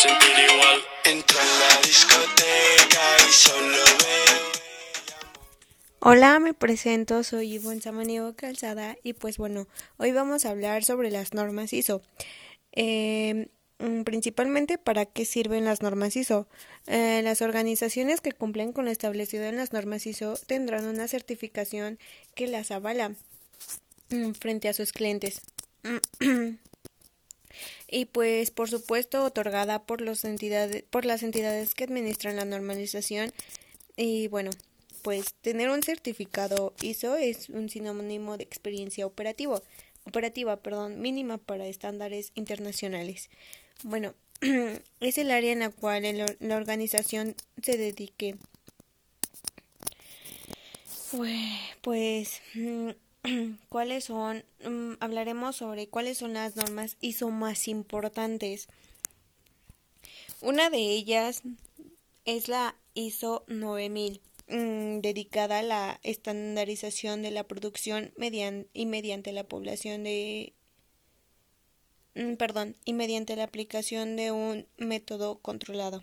sentir igual. Entro en la discoteca y solo veo. Hola, me presento, soy Ivonne Samaniego Calzada y pues bueno, hoy vamos a hablar sobre las normas ISO. Eh, mm, principalmente para qué sirven las normas ISO. Eh, las organizaciones que cumplen con lo establecido en las normas ISO tendrán una certificación que las avala mm, frente a sus clientes. y pues por supuesto otorgada por, los entidades, por las entidades que administran la normalización y bueno pues tener un certificado ISO es un sinónimo de experiencia operativo, operativa perdón, mínima para estándares internacionales. Bueno, es el área en la cual la organización se dedique. Pues, ¿cuáles son? Mm, hablaremos sobre cuáles son las normas ISO más importantes. Una de ellas es la ISO 9000 Mm, dedicada a la estandarización de la producción y mediante la población de mm, perdón, y mediante la aplicación de un método controlado.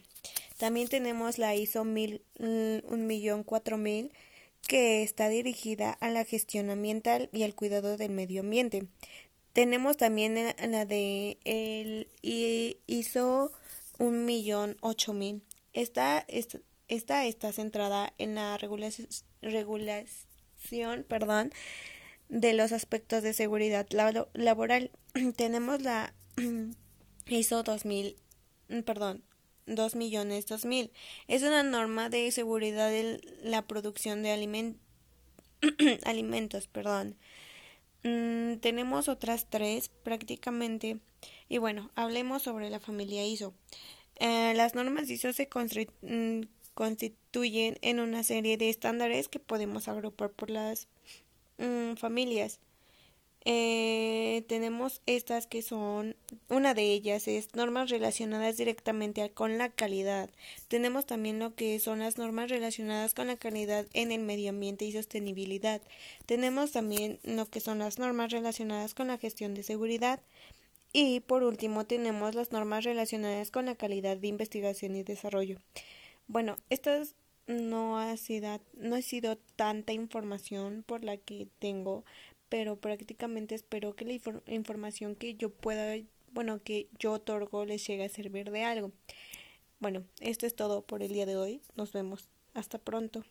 También tenemos la ISO 1000, mm, que está dirigida a la gestión ambiental y al cuidado del medio ambiente. Tenemos también la de el ISO 1.8000. Esta, esta esta está centrada en la regulación, perdón, de los aspectos de seguridad laboral. Tenemos la ISO 2000, perdón, 2 millones 2000. Es una norma de seguridad de la producción de alimentos, perdón. Mm, tenemos otras tres prácticamente. Y bueno, hablemos sobre la familia ISO. Eh, las normas ISO se, mm, constituyen en una serie de estándares que podemos agrupar por las mm, familias. Eh, tenemos estas que son, una de ellas es normas relacionadas directamente con la calidad. Tenemos también lo que son las normas relacionadas con la calidad en el medio ambiente y sostenibilidad. Tenemos también lo que son las normas relacionadas con la gestión de seguridad. Y por último tenemos las normas relacionadas con la calidad de investigación y desarrollo. Bueno, esta no ha sido, no ha sido tanta información por la que tengo, pero prácticamente espero que la información que yo pueda, bueno, que yo otorgo les llegue a servir de algo. Bueno, esto es todo por el día de hoy. Nos vemos. Hasta pronto.